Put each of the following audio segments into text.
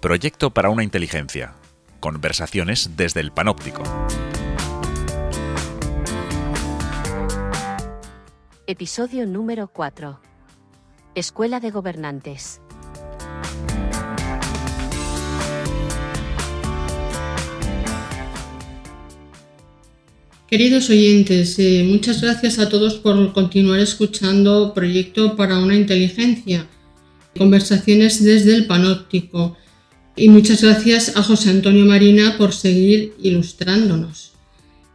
Proyecto para una inteligencia. Conversaciones desde el panóptico. Episodio número 4. Escuela de Gobernantes. Queridos oyentes, eh, muchas gracias a todos por continuar escuchando Proyecto para una Inteligencia, conversaciones desde el panóptico. Y muchas gracias a José Antonio Marina por seguir ilustrándonos.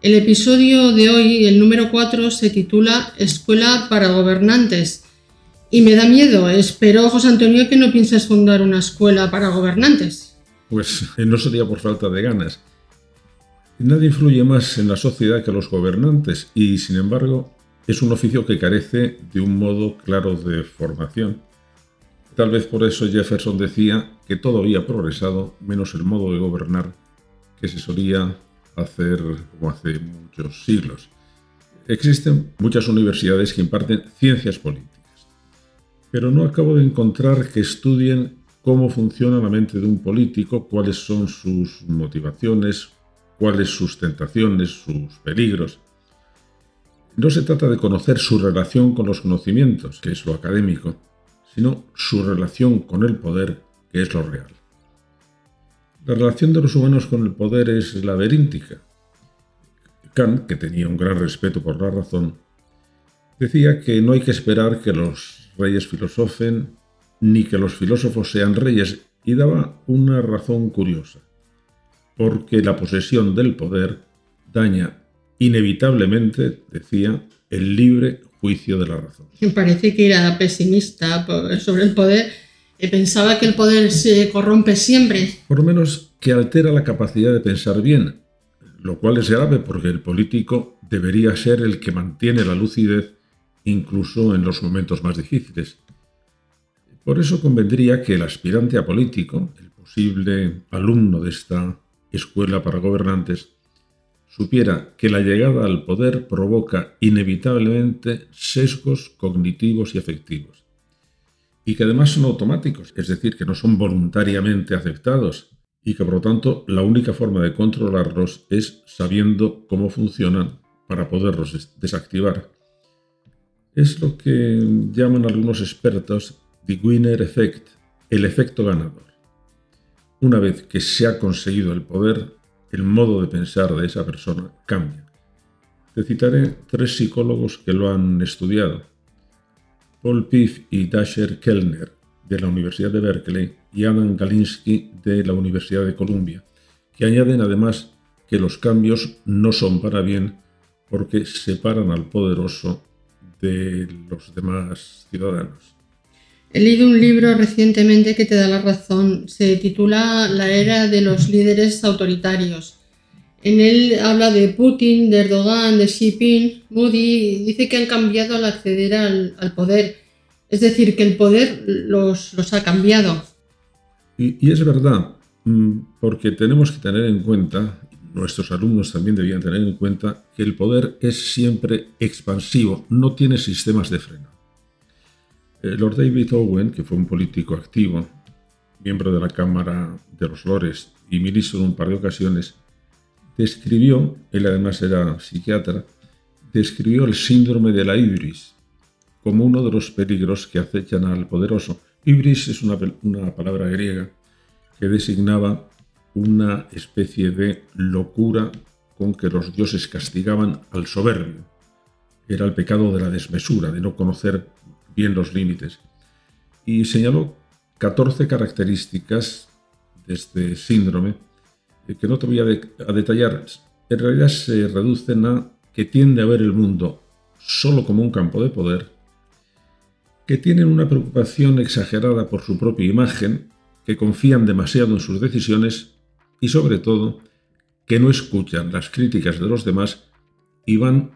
El episodio de hoy, el número 4, se titula Escuela para Gobernantes. Y me da miedo, espero, José Antonio, que no pienses fundar una escuela para gobernantes. Pues no sería por falta de ganas Nadie influye más en la sociedad que los gobernantes y, sin embargo, es un oficio que carece de un modo claro de formación. Tal vez por eso Jefferson decía que todo había progresado menos el modo de gobernar que se solía hacer como hace muchos siglos. Existen muchas universidades que imparten ciencias políticas, pero no acabo de encontrar que estudien cómo funciona la mente de un político, cuáles son sus motivaciones, cuáles sus tentaciones, sus peligros. No se trata de conocer su relación con los conocimientos, que es lo académico, sino su relación con el poder, que es lo real. La relación de los humanos con el poder es laberíntica. Kant, que tenía un gran respeto por la razón, decía que no hay que esperar que los reyes filosofen ni que los filósofos sean reyes y daba una razón curiosa porque la posesión del poder daña inevitablemente, decía, el libre juicio de la razón. Me parece que era pesimista sobre el poder. Pensaba que el poder se corrompe siempre. Por lo menos que altera la capacidad de pensar bien, lo cual es grave porque el político debería ser el que mantiene la lucidez incluso en los momentos más difíciles. Por eso convendría que el aspirante a político, el posible alumno de esta escuela para gobernantes, supiera que la llegada al poder provoca inevitablemente sesgos cognitivos y afectivos, y que además son automáticos, es decir, que no son voluntariamente aceptados, y que por lo tanto la única forma de controlarlos es sabiendo cómo funcionan para poderlos desactivar. Es lo que llaman algunos expertos the winner effect, el efecto ganador. Una vez que se ha conseguido el poder, el modo de pensar de esa persona cambia. Te citaré tres psicólogos que lo han estudiado. Paul Piff y Dasher Kellner, de la Universidad de Berkeley, y Adam Galinsky, de la Universidad de Columbia, que añaden además que los cambios no son para bien porque separan al poderoso de los demás ciudadanos. He leído un libro recientemente que te da la razón. Se titula La era de los líderes autoritarios. En él habla de Putin, de Erdogan, de Xi Jinping. Moody dice que han cambiado al acceder al, poder. Es decir, que el poder los, ha cambiado. Y, es verdad, mm, porque tenemos que tener en cuenta, nuestros alumnos también debían tener en cuenta, que el poder es siempre expansivo, no tiene sistemas de freno. Eh, Lord David Owen, que fue un político activo, miembro de la Cámara de los Lores y ministro en un par de ocasiones, describió, él además era psiquiatra, describió el síndrome de la ibris como uno de los peligros que acechan al poderoso. Ibris es una, una palabra griega que designaba una especie de locura con que los dioses castigaban al soberbio. Era el pecado de la desmesura, de no conocer bien los límites. Y señaló 14 características de este síndrome eh, que no te voy a, detallar. En realidad se reducen a que tiende a ver el mundo solo como un campo de poder, que tienen una preocupación exagerada por su propia imagen, que confían demasiado en sus decisiones y sobre todo que no escuchan las críticas de los demás y van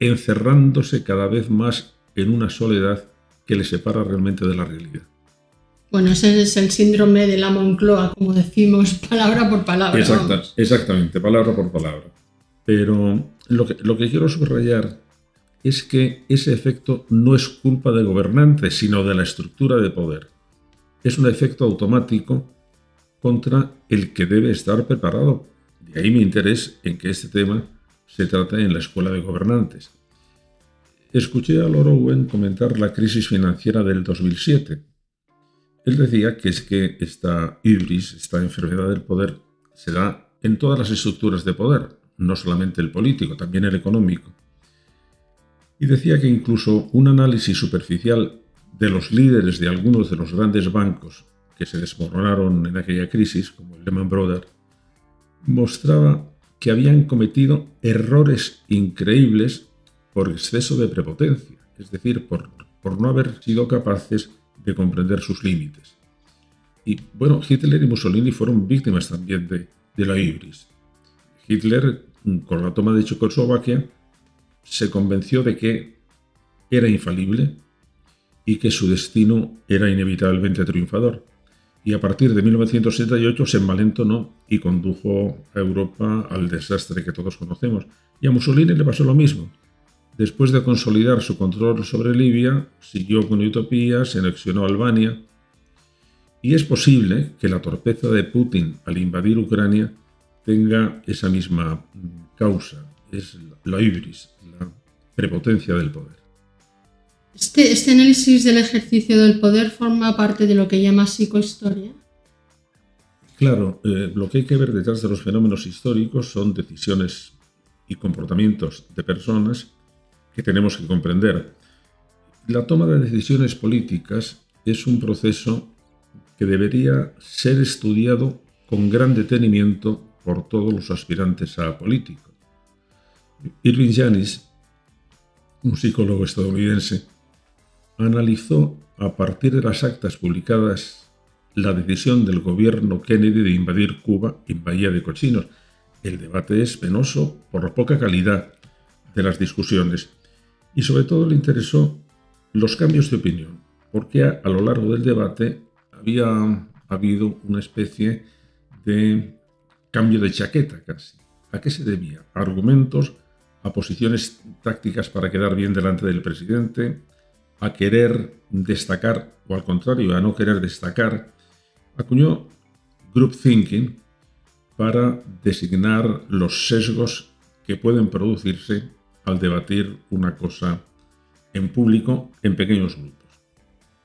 encerrándose cada vez más en una soledad que le separa realmente de la realidad. Bueno, ese es el síndrome de la Moncloa, como decimos, palabra por palabra. exactamente, palabra por palabra. Pero lo que, lo que quiero subrayar es que ese efecto no es culpa del gobernante, sino de la estructura de poder. Es un efecto automático contra el que debe estar preparado. De ahí mi interés en que este tema se trate en la Escuela de Gobernantes. Escuché a Lord Owen comentar la crisis financiera del 2007. Él decía que es que esta ibris, esta enfermedad del poder, se da en todas las estructuras de poder, no solamente el político, también el económico. Y decía que incluso un análisis superficial de los líderes de algunos de los grandes bancos que se desmoronaron en aquella crisis, como el Lehman Brothers, mostraba que habían cometido errores increíbles por exceso de prepotencia, es decir, por, por no haber sido capaces de comprender sus límites. Y bueno, Hitler y Mussolini fueron víctimas también de, de la ibris. Hitler, con la toma de Checoslovaquia, se convenció de que era infalible y que su destino era inevitablemente triunfador. Y a partir de 1978 se envalentonó y condujo a Europa al desastre que todos conocemos. Y a Mussolini le pasó lo mismo. Después de consolidar su control sobre Libia, siguió con utopía, se anexionó Albania. Y es posible que la torpeza de Putin al invadir Ucrania tenga esa misma causa, es la ibris, la prepotencia del poder. Este, este, análisis del ejercicio del poder forma parte de lo que llama psicohistoria. Claro, eh, lo que hay que ver detrás de los fenómenos históricos son decisiones y comportamientos de personas que tenemos que comprender. La toma de decisiones políticas es un proceso que debería ser estudiado con gran detenimiento por todos los aspirantes a político. Irving Janis, un psicólogo estadounidense, analizó a partir de las actas publicadas la decisión del gobierno Kennedy de invadir Cuba en Bahía de Cochinos. El debate es penoso por la poca calidad de las discusiones y sobre todo le interesó los cambios de opinión, porque a, lo largo del debate había habido una especie de cambio de chaqueta casi. ¿A qué se debía? ¿A argumentos, a posiciones tácticas para quedar bien delante del presidente, a querer destacar o al contrario, a no querer destacar, acuñó group thinking para designar los sesgos que pueden producirse al debatir una cosa en público en pequeños grupos.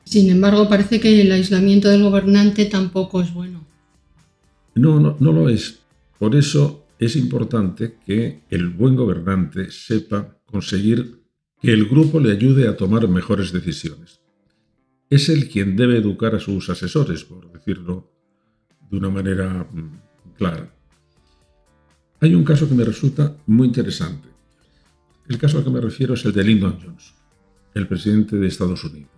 Sin embargo, parece que el aislamiento del gobernante tampoco es bueno. No, no, no lo es. Por eso es importante que el buen gobernante sepa conseguir que el grupo le ayude a tomar mejores decisiones. Es él quien debe educar a sus asesores, por decirlo de una manera mm, clara. Hay un caso que me resulta muy interesante. El caso al que me refiero es el de Lyndon Johnson, el presidente de Estados Unidos.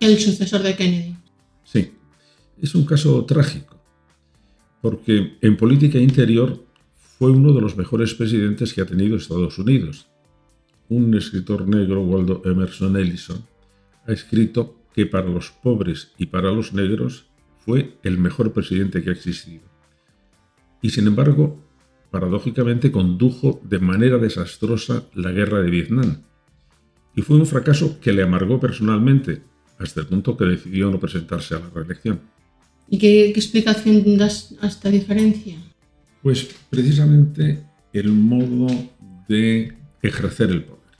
El sucesor de Kennedy. Sí, es un caso trágico, porque en política interior fue uno de los mejores presidentes que ha tenido Estados Unidos un escritor negro, Waldo Emerson Ellison, ha escrito que para los pobres y para los negros fue el mejor presidente que ha existido. Y sin embargo, paradójicamente condujo de manera desastrosa la guerra de Vietnam. Y fue un fracaso que le amargó personalmente, hasta el punto que decidió no presentarse a la reelección. ¿Y qué, qué explicación das a esta diferencia? Pues precisamente el modo de ejercer el poder.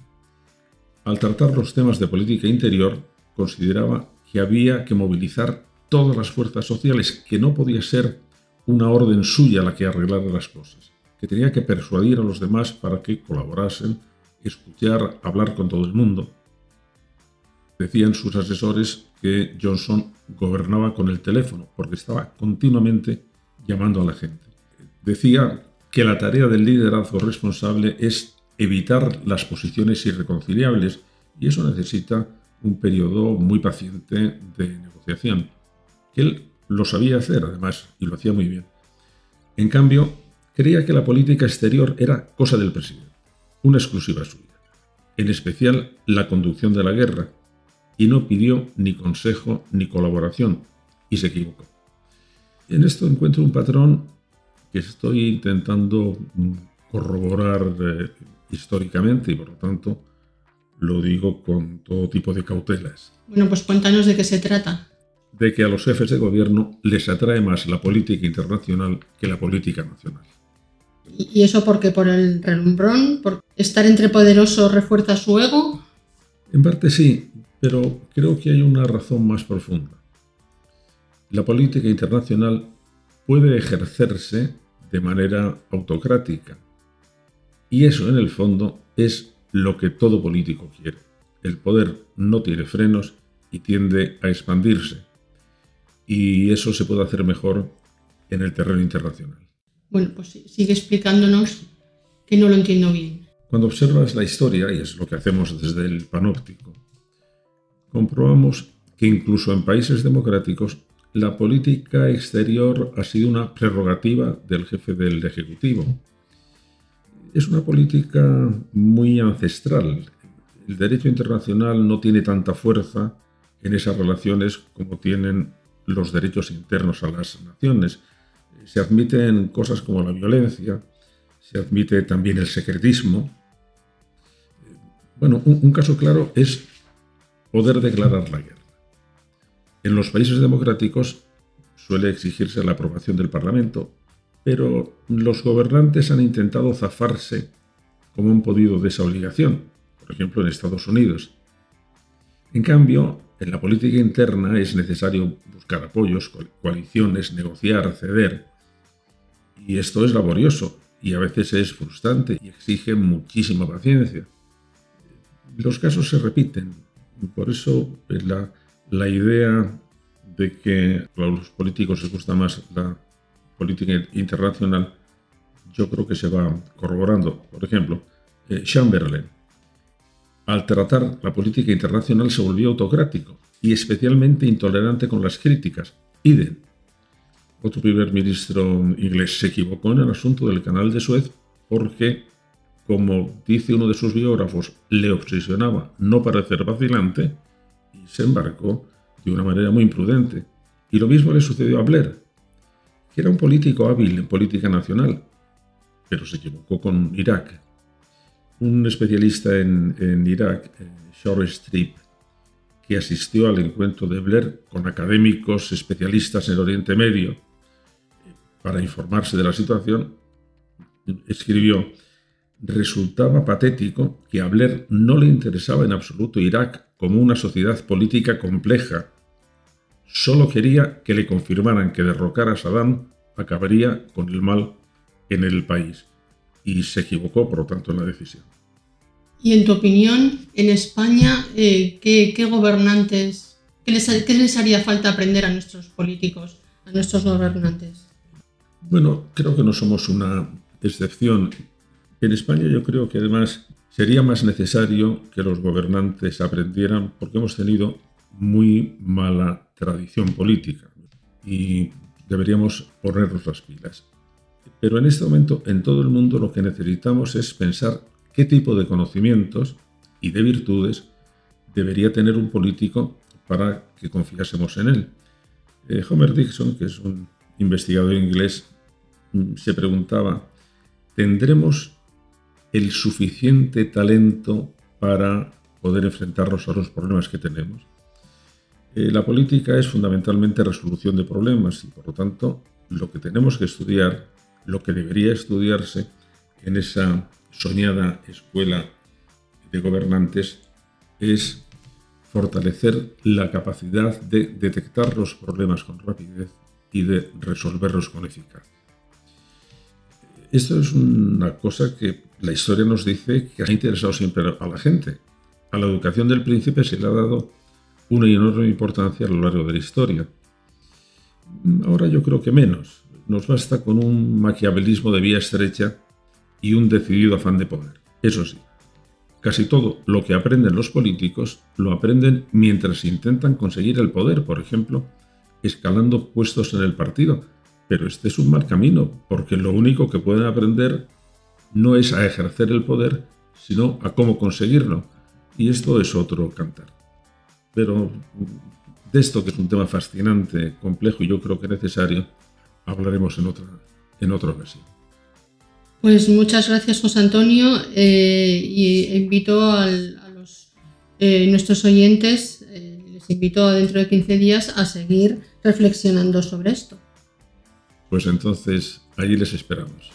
Al tratar los temas de política interior, consideraba que había que movilizar todas las fuerzas sociales, que no podía ser una orden suya la que arreglara las cosas, que tenía que persuadir a los demás para que colaborasen, escuchar, hablar con todo el mundo. Decían sus asesores que Johnson gobernaba con el teléfono, porque estaba continuamente llamando a la gente. Decía que la tarea del liderazgo responsable es evitar las posiciones irreconciliables y eso necesita un periodo muy paciente de negociación, él lo sabía hacer además y lo hacía muy bien. En cambio, creía que la política exterior era cosa del presidente, una exclusiva suya, en especial la conducción de la guerra, y no pidió ni consejo ni colaboración, y se equivocó. En esto encuentro un patrón que estoy intentando corroborar eh, históricamente y por lo tanto lo digo con todo tipo de cautelas. Bueno, pues cuéntanos de qué se trata. de que a los jefes de gobierno les atrae más la política internacional que la política nacional. ¿Y eso porque por el relumbrón? ¿Por estar entre poderosos refuerza su ego? En parte sí, pero creo que hay una razón más profunda. La política internacional puede ejercerse de manera autocrática. Y eso, en el fondo, es lo que todo político quiere. El poder no tiene frenos y tiende a expandirse. Y eso se puede hacer mejor en el terreno internacional. Bueno, pues sigue explicándonos que no lo entiendo bien. Cuando observas la historia, y es lo que hacemos desde el panóptico, comprobamos que incluso en países democráticos la política exterior ha sido una prerrogativa del jefe del Ejecutivo. Es una política muy ancestral. El derecho internacional no tiene tanta fuerza en esas relaciones como tienen los derechos internos a las naciones. Se admiten cosas como la violencia, se admite también el secretismo. Bueno, un, caso claro es poder declarar la guerra. En los países democráticos suele exigirse la aprobación del Parlamento, pero los gobernantes han intentado zafarse como han podido de esa obligación, por ejemplo en Estados Unidos. En cambio, en la política interna es necesario buscar apoyos, coaliciones, negociar, ceder. Y esto es laborioso y a veces es frustrante y exige muchísima paciencia. Los casos se repiten. Por eso la, la idea de que a los políticos les gusta más la política internacional, yo creo que se va corroborando. Por ejemplo, eh, Chamberlain, al tratar la política internacional se volvió autocrático y especialmente intolerante con las críticas. Iden, otro primer ministro inglés, se equivocó en el asunto del canal de Suez porque, como dice uno de sus biógrafos, le obsesionaba no parecer vacilante y se embarcó de una manera muy imprudente. Y lo mismo le sucedió a Blair, que era un político hábil en política nacional, pero se equivocó con Irak. Un especialista en, Irak, eh, Shore Strip, que asistió al encuentro de Blair con académicos especialistas en Oriente Medio para informarse de la situación, escribió, resultaba patético que a Blair no le interesaba en absoluto Irak como una sociedad política compleja Solo quería que le confirmaran que derrocar a Saddam acabaría con el mal en el país. Y se equivocó, por lo tanto, en la decisión. Y en tu opinión, en España, eh, ¿qué, gobernantes, qué les, qué les haría falta aprender a nuestros políticos, a nuestros gobernantes? Bueno, creo que no somos una excepción. En España yo creo que además sería más necesario que los gobernantes aprendieran, porque hemos tenido muy mala tradición política y deberíamos ponernos las pilas. Pero en este momento en todo el mundo lo que necesitamos es pensar qué tipo de conocimientos y de virtudes debería tener un político para que confiásemos en él. Eh, Homer Dixon, que es un investigador inglés, se preguntaba, ¿tendremos el suficiente talento para poder enfrentarnos a los problemas que tenemos? Eh, la política es fundamentalmente resolución de problemas y por lo tanto lo que tenemos que estudiar, lo que debería estudiarse en esa soñada escuela de gobernantes es fortalecer la capacidad de detectar los problemas con rapidez y de resolverlos con eficacia. Esto es una cosa que la historia nos dice que ha interesado siempre a la gente. A la educación del príncipe se le ha dado una enorme importancia a lo largo de la historia. Ahora yo creo que menos. Nos basta con un maquiavelismo de vía estrecha y un decidido afán de poder. Eso sí, casi todo lo que aprenden los políticos lo aprenden mientras intentan conseguir el poder, por ejemplo, escalando puestos en el partido. Pero este es un mal camino, porque lo único que pueden aprender no es a ejercer el poder, sino a cómo conseguirlo. Y esto es otro cantar. Pero de esto, que es un tema fascinante, complejo y yo creo que necesario, hablaremos en otra, en otra ocasión. Pues muchas gracias, José Antonio, eh, y invito a eh, nuestros oyentes, eh, les invito dentro de 15 días a seguir reflexionando sobre esto. Pues entonces allí les esperamos.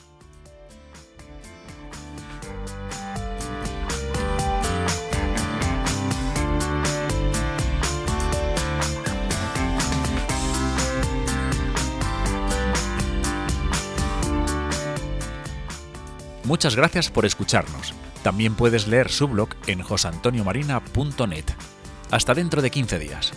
Muchas gracias por escucharnos. También puedes leer su blog en josantoniomarina.net. Hasta dentro de 15 días.